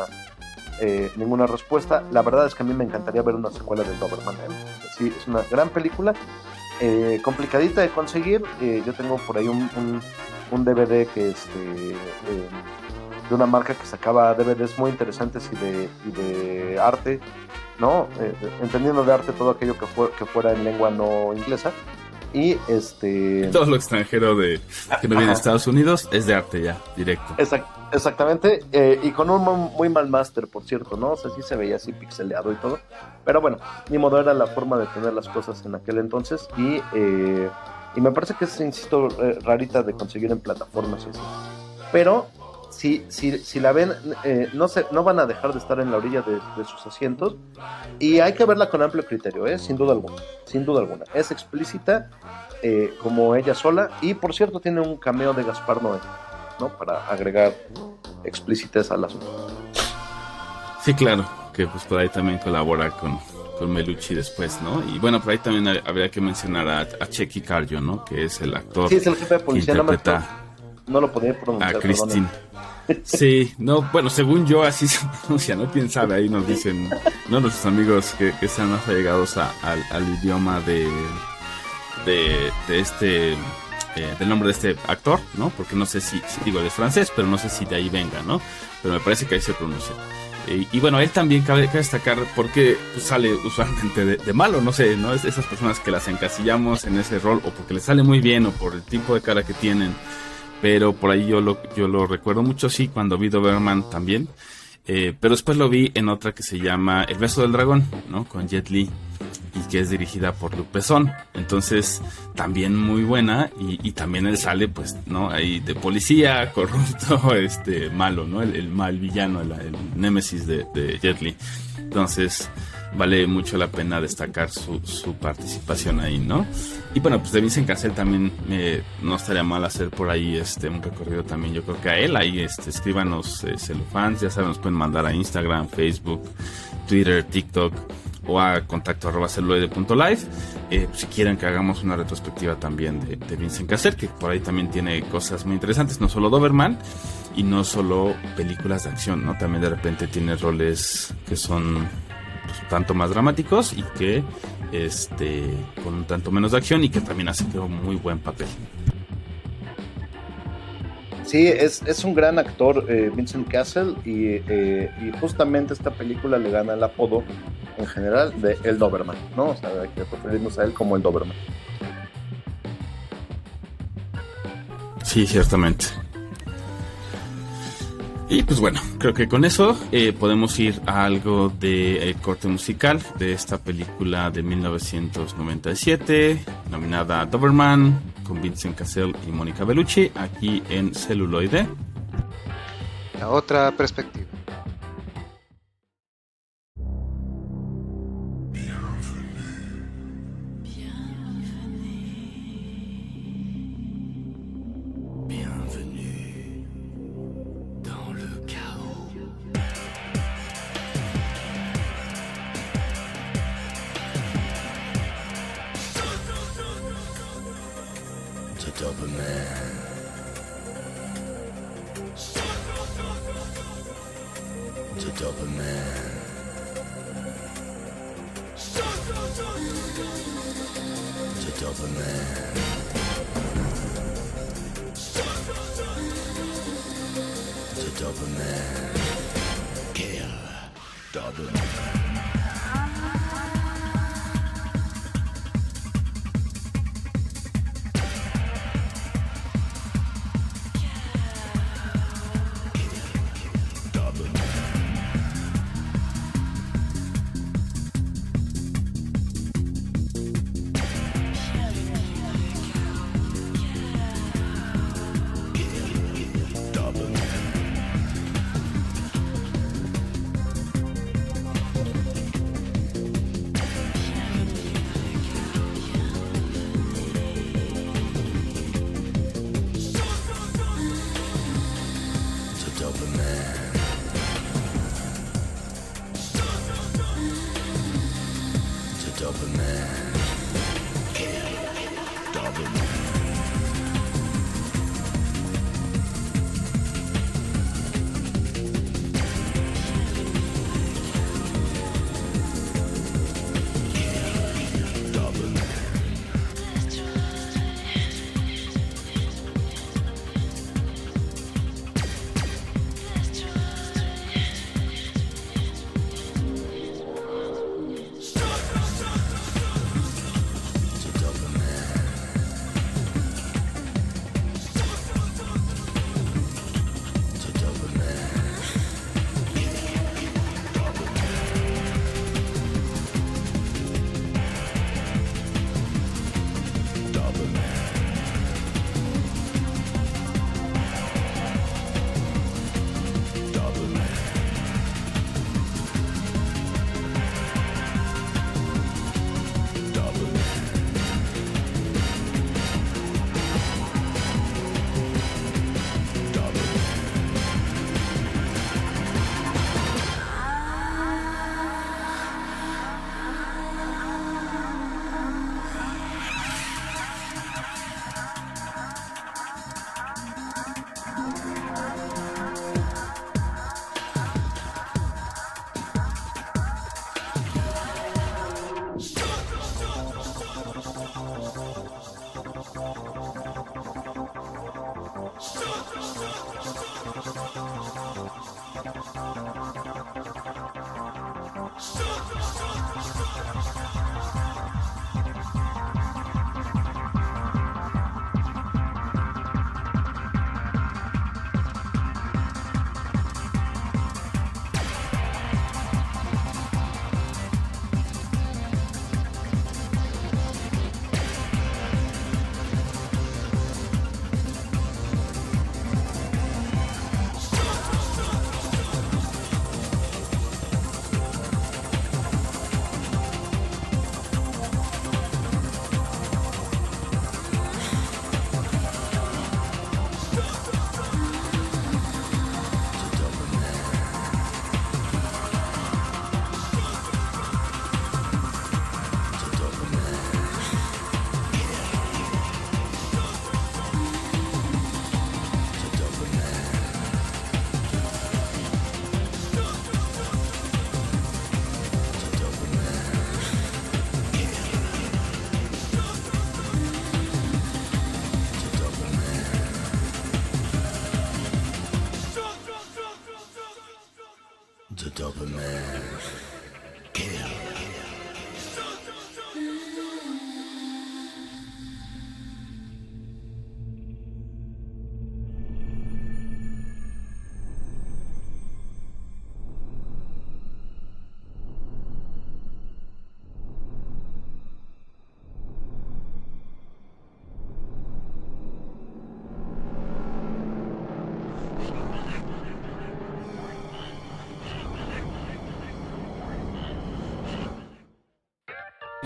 ninguna respuesta. La verdad es que a mí me encantaría ver una secuela de Doberman. Sí, es una gran película eh, complicadita de conseguir. Eh, yo tengo por ahí un, un, DVD que este, eh, de una marca que sacaba DVDs muy interesantes y de, y de arte, ¿no? entendiendo de arte todo aquello que, fue, que fuera en lengua no inglesa. Y este. Todo lo extranjero de que no viene de Estados Unidos es de arte ya, directo. exactamente. y con un muy mal máster, por cierto, ¿no? O sea, sí se veía así pixeleado y todo. Pero bueno, ni modo era la forma de tener las cosas en aquel entonces y, eh, y me parece que es, insisto, eh, rarita de conseguir en plataformas. Pero si, si, si la ven, eh, no, se, no van a dejar de estar en la orilla de, sus asientos y hay que verla con amplio criterio, ¿eh? sin duda alguna. Sin duda alguna. Es explícita como ella sola y por cierto tiene un cameo de Gaspar Noé, ¿no? Para agregar explícites al asunto. Sí, claro que pues por ahí también colabora con, con Melucci después, ¿no? Y bueno, por ahí también habría que mencionar a, a Checky Cardio, ¿no? Que es el actor sí, es el jefe de policía, que interpreta no, lo podía pronunciar. A Christine. Sí, no, bueno, según yo así se pronuncia, ¿no? Quién sabe, ahí nos dicen, ¿no? Nuestros amigos que, que están más allegados al, al, idioma de, de, de este eh, del nombre de este actor, ¿no? Porque no sé si, si digo, es francés, pero no sé si de ahí venga, ¿no? Pero me parece que ahí se pronuncia. Eh, y bueno, él también cabe, destacar porque pues, sale usualmente de, malo, no sé, ¿no? Es esas personas que las encasillamos en ese rol o porque les sale muy bien o por el tipo de cara que tienen. Pero por ahí yo lo, yo lo recuerdo mucho, sí, cuando vi Doberman también. Eh, pero después lo vi en otra que se llama El beso del dragón, ¿no? Con Jet Li y que es dirigida por Lupe Son. Entonces, también muy buena y, también él sale, pues, ¿no? Ahí de policía, corrupto, este, malo, ¿no? El, mal villano, el, némesis de, de, Jet Li. Entonces, vale mucho la pena destacar su, su participación ahí, ¿no? Y bueno, pues de Vincent Cassel también no estaría mal hacer por ahí este un recorrido también. Yo creo que a él ahí este, escríbanos eh, celufans, ya saben, nos pueden mandar a Instagram, Facebook, Twitter, TikTok o a contacto arroba celuloide.live eh, si quieren que hagamos una retrospectiva también de, de, Vincent Cassel, que por ahí también tiene cosas muy interesantes, no solo Doberman y no solo películas de acción, ¿no? También de repente tiene roles que son pues, tanto más dramáticos y que este con un tanto menos de acción y que también hace un muy buen papel. Sí, es, es un gran actor eh, Vincent Castle eh, y, justamente esta película le gana el apodo en general de El Doberman, ¿no? O sea, hay que referirnos a él como El Doberman. Sí, ciertamente. Y pues bueno, creo que con eso eh, podemos ir a algo de corte musical de esta película de 1997, nominada Doberman, con Vincent Cassell y Mónica Bellucci, aquí en Celuloide. La otra perspectiva.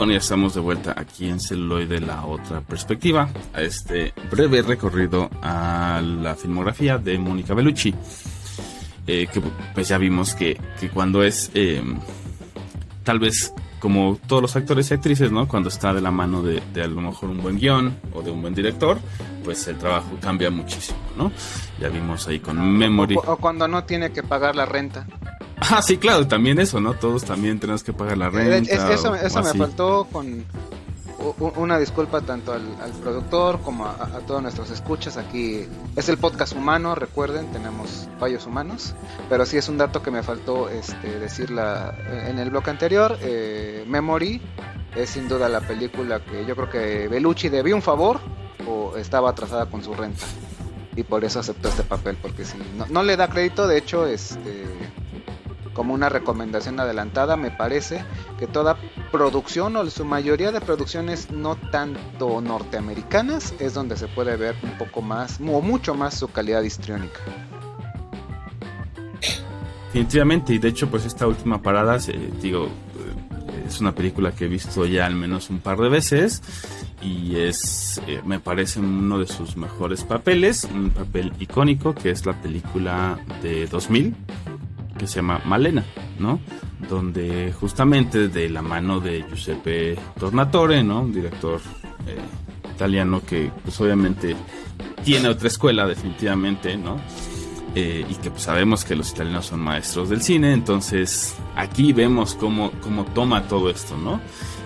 Bueno, ya estamos de vuelta aquí en Celuloide, la otra perspectiva, a este breve recorrido a la filmografía de Mónica Bellucci. Eh, que pues ya vimos que, que cuando es eh, tal vez como todos los actores y actrices, ¿no? Cuando está de la mano de, de, a lo mejor un buen guion o de un buen director, pues el trabajo cambia muchísimo, ¿no? Ya vimos ahí con Memory. O, o cuando no tiene que pagar la renta. Ah, sí, claro, también eso, ¿no? Todos también tenemos que pagar la renta. Es, eso o, eso o me así. faltó con una disculpa tanto al, al productor como a, a todos nuestros escuchas. Aquí es el podcast humano, recuerden, tenemos fallos humanos, pero sí es un dato que me faltó este, decirla en el bloque anterior. Eh, Memory es sin duda la película que yo creo que Bellucci debió un favor o estaba atrasada con su renta. Y por eso aceptó este papel, porque si no, no le da crédito, de hecho, este, como una recomendación adelantada, me parece que toda producción o su mayoría de producciones no tanto norteamericanas es donde se puede ver un poco más o mucho más su calidad histriónica. Definitivamente, y de hecho, pues esta última parada, eh, digo, es una película que he visto ya al menos un par de veces y es, eh, me parece uno de sus mejores papeles, un papel icónico que es la película de 2000 que se llama Malena, ¿no? Donde justamente de la mano de Giuseppe Tornatore, ¿no? Un director eh, italiano que pues obviamente tiene otra escuela definitivamente, ¿no? Eh, y que pues, sabemos que los italianos son maestros del cine, entonces aquí vemos cómo, cómo toma todo esto, ¿no?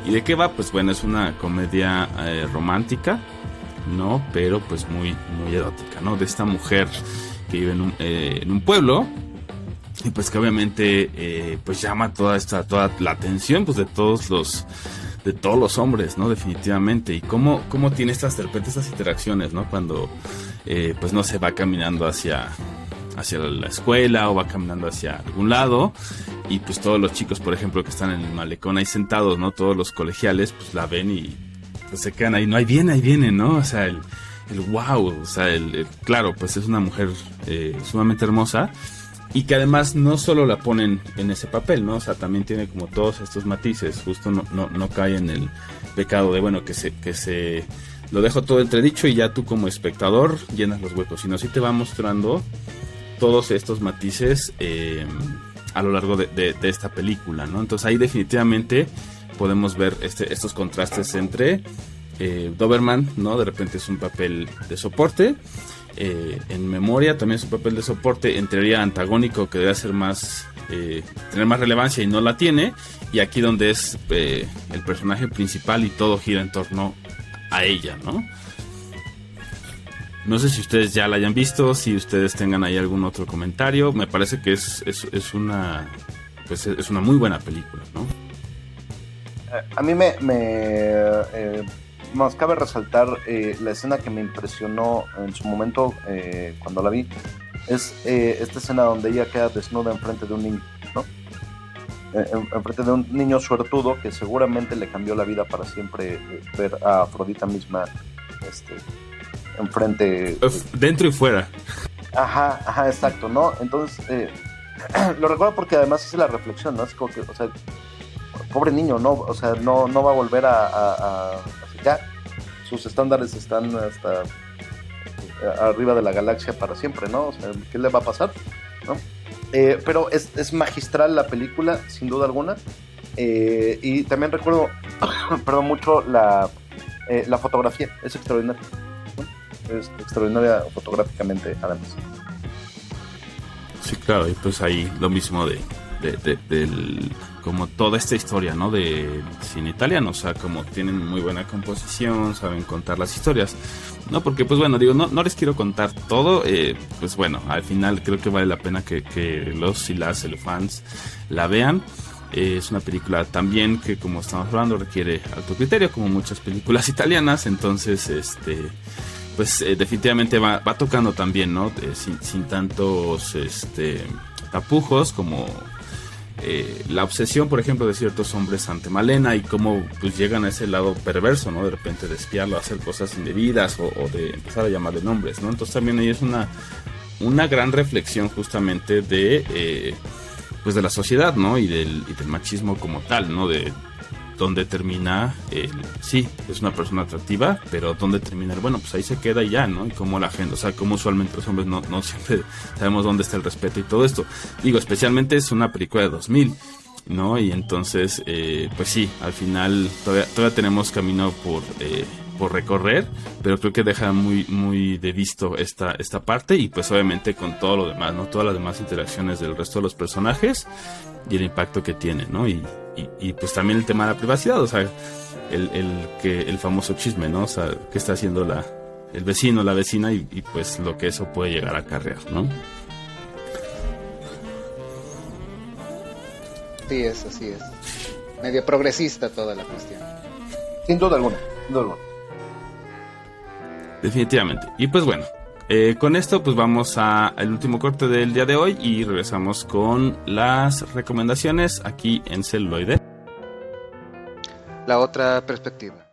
¿Y de qué va? Pues bueno, es una comedia eh, romántica, ¿no? Pero pues muy, muy erótica, ¿no? De esta mujer que vive en un, en un pueblo y pues que obviamente eh, pues llama toda esta, toda la atención pues de todos los de todos los hombres, ¿no? Definitivamente. Y cómo, cómo tiene estas de repente estas interacciones, ¿no? Cuando eh, pues no se va caminando hacia hacia la escuela o va caminando hacia algún lado y pues todos los chicos por ejemplo que están en el malecón ahí sentados no todos los colegiales pues la ven y pues se quedan ahí no ahí viene ahí viene no o sea el, el wow o sea el, el- claro pues es una mujer eh, sumamente hermosa y que además no solo la ponen en ese papel, ¿no? O sea, también tiene como todos estos matices, justo no, no, no cae en el pecado de, bueno, que se, que se lo dejo todo entredicho y ya tú como espectador llenas los huecos, sino sí te va mostrando todos estos matices eh, a lo largo de, de- esta película, ¿no? Entonces ahí definitivamente podemos ver este, estos contrastes entre eh, Doberman, ¿no? De repente es un papel de soporte, eh, en memoria también es un papel de soporte en teoría antagónico que debe ser más eh, tener más relevancia y no la tiene. Y aquí donde es eh, el personaje principal y todo gira en torno a ella no no sé si ustedes ya la hayan visto si ustedes tengan ahí algún otro comentario. Me parece que es, es, es una pues es una muy buena película no A mí me, me nos cabe resaltar eh, la escena que me impresionó en su momento eh, cuando la vi. Es eh, esta escena donde ella queda desnuda enfrente de un niño, ¿no? Eh, en- enfrente de un niño suertudo que seguramente le cambió la vida para siempre ver a Afrodita misma este, enfrente. Dentro y fuera Ajá, ajá, exacto, ¿no? Entonces, eh, lo recuerdo porque además hice la reflexión, ¿no? Es como que, o sea, pobre niño, ¿no? O sea, no, no va a volver a, a, a- Sus estándares están hasta eh, arriba de la galaxia para siempre, ¿no? O sea, ¿qué le va a pasar? Eh, pero es, magistral la película, sin duda alguna. Eh, y también recuerdo, perdón, mucho la, fotografía, es extraordinaria. Es extraordinaria fotográficamente, además. Sí, claro, y pues ahí lo mismo de, del, como toda esta historia, ¿no? De cine italiano, o sea, como tienen muy buena composición, saben contar las historias, ¿no? Porque, pues bueno, digo, no, no les quiero contar todo, eh, pues bueno, al final creo que vale la pena que, los y las fans la vean. Eh, es una película también que, como estamos hablando, requiere alto criterio, como muchas películas italianas, entonces, este pues eh, definitivamente va, va, tocando también, ¿no? sin, sin, tantos este, tapujos como eh, la obsesión, por ejemplo, de ciertos hombres ante Malena y cómo pues llegan a ese lado perverso, ¿no? De repente de espiarlo, hacer cosas indebidas o, de empezar a llamarle nombres, ¿no? Entonces también ahí es una, una gran reflexión justamente de... Eh, pues de la sociedad, ¿no? Y del, y del machismo como tal, ¿no? De, dónde termina el, sí, es una persona atractiva, pero dónde termina bueno, pues ahí se queda y ya, ¿no? Y cómo la gente, o sea, como usualmente los hombres no, no siempre sabemos dónde está el respeto y todo esto. Digo, especialmente es una película de 2000. ¿no? Y entonces, eh, pues sí, al final todavía, todavía tenemos camino por, eh, por recorrer, pero creo que deja muy, muy de visto esta, esta parte y pues obviamente con todo lo demás, ¿no? Todas las demás interacciones del resto de los personajes y el impacto que tiene, ¿no? Y, y, pues también el tema de la privacidad, o sea, el, el, que, el famoso chisme, ¿no? O sea, qué está haciendo la, el vecino, la vecina y, y pues lo que eso puede llegar a acarrear, ¿no? Sí es, así es. Medio progresista toda la cuestión. Sin duda alguna, sin duda alguna. Definitivamente. Y pues bueno, eh, con esto pues vamos al último corte del día de hoy y regresamos con las recomendaciones aquí en celuloide. La otra perspectiva.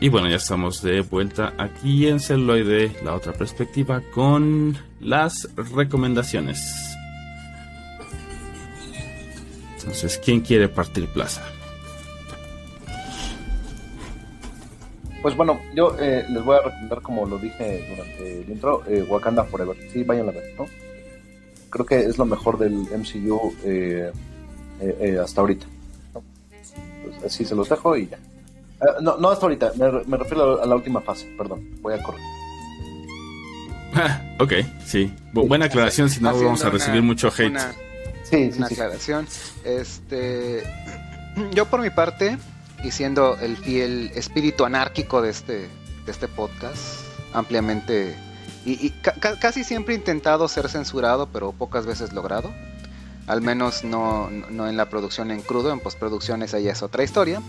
Y bueno, ya estamos de vuelta aquí en Celuloide, la otra perspectiva, con las recomendaciones. Entonces, ¿quién quiere partir plaza? Pues bueno, yo eh, les voy a recomendar, como lo dije durante el intro, eh, Wakanda Forever. Sí, vayan a ver, ¿no? Creo que es lo mejor del MCU eh, eh, eh, hasta ahorita. Pues así se los dejo y ya. Eh, no, no hasta ahorita, me, me refiero a la última fase, perdón, voy a correr. Ah, ok, sí. Bu- buena aclaración, si no vamos a recibir una- mucho hate. una- Sí, sí, una sí. aclaración. Este, yo por mi parte, y siendo el fiel espíritu anárquico de este, de este podcast, ampliamente y, y ca- ca- casi siempre he intentado ser censurado, pero pocas veces logrado. Al menos no, no en la producción en crudo, en postproducción esa ya es otra historia.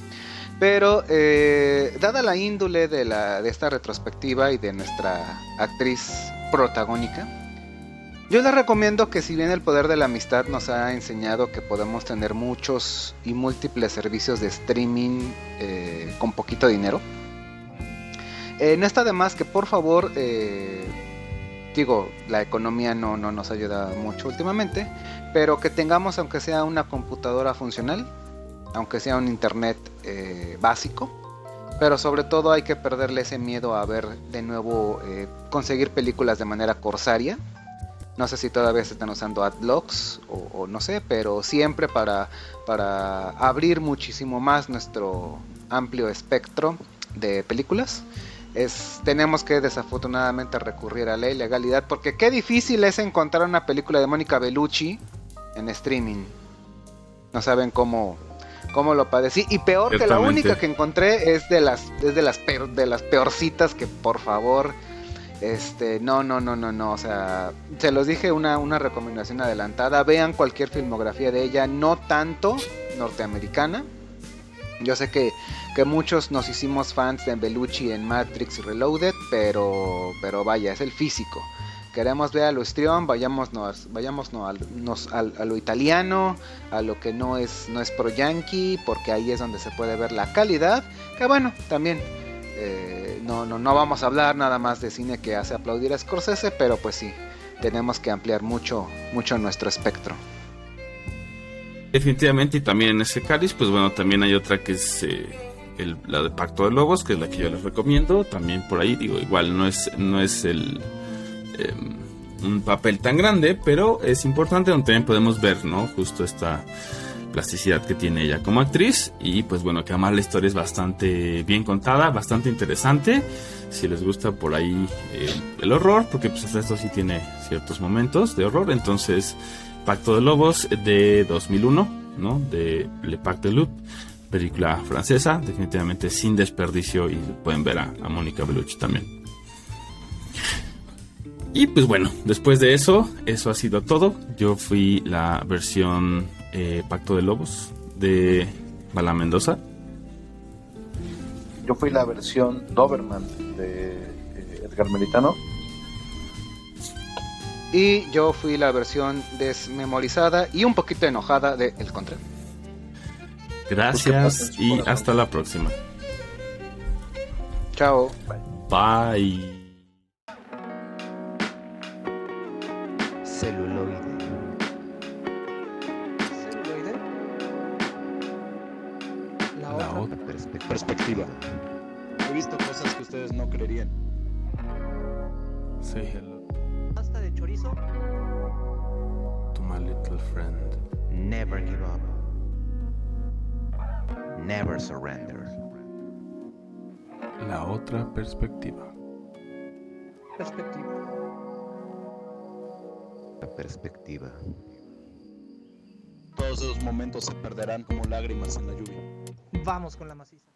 Pero eh, dada la índole de, la, de esta retrospectiva y de nuestra actriz protagónica, yo les recomiendo que si bien el poder de la amistad nos ha enseñado que podemos tener muchos y múltiples servicios de streaming eh, con poquito dinero, eh, no está de más que por favor, eh, digo, la economía no, no nos ayuda mucho últimamente, pero que tengamos aunque sea una computadora funcional, aunque sea un internet eh, básico, pero sobre todo hay que perderle ese miedo a ver de nuevo, eh, conseguir películas de manera corsaria. No sé si todavía se están usando adblocks o, o no sé, pero siempre para, para abrir muchísimo más nuestro amplio espectro de películas. Es, tenemos que desafortunadamente recurrir a la ilegalidad porque qué difícil es encontrar una película de Mónica Bellucci en streaming. No saben cómo, cómo lo padecí. Y peor que la única que encontré es de las, es de las, peor- de las peorcitas que por favor este, no, no, no, no, no, o sea, se los dije una, una recomendación adelantada, vean cualquier filmografía de ella, no tanto norteamericana. Yo sé que, que muchos nos hicimos fans de Bellucci en Matrix Reloaded, pero, pero vaya, es el físico. Queremos ver a lo histrión, vayámonos, vayámonos al- nos- al- a lo italiano, a lo que no es, no es pro yankee, porque ahí es donde se puede ver la calidad. Que bueno, también eh, no, no, no vamos a hablar nada más de cine que hace aplaudir a Scorsese, pero pues sí, tenemos que ampliar mucho, mucho nuestro espectro. Definitivamente, y también en ese cáliz, pues bueno, también hay otra que es eh, el- la de Pacto de Lobos, que es la que yo les recomiendo. También por ahí, digo, igual no es, no es el eh, un papel tan grande, pero es importante donde también podemos ver, ¿no? Justo esta plasticidad que tiene ella como actriz. Y pues bueno, que además la historia es bastante bien contada, bastante interesante. Si les gusta por ahí eh, el horror, porque pues esto sí tiene ciertos momentos de horror, entonces Pacto de Lobos de 2001, ¿no? De Le Pacte de Loup, película francesa, definitivamente sin desperdicio y pueden ver a, a Mónica Bellucci también. Y pues bueno, después de eso, eso ha sido todo. Yo fui la versión eh, Pacto de Lobos de Bala Mendoza. Yo fui la versión Doberman de eh, Edgar Meritano. Y yo fui la versión desmemorizada y un poquito enojada de El Contra. Gracias y hasta la próxima. Chao. Bye. Perspectiva. He visto cosas que ustedes no creerían. Say hello pasta de chorizo. to my little friend. Never give up. Never surrender. La otra perspectiva. Perspectiva. La perspectiva. Todos esos momentos se perderán como lágrimas en la lluvia. Vamos con la maciza.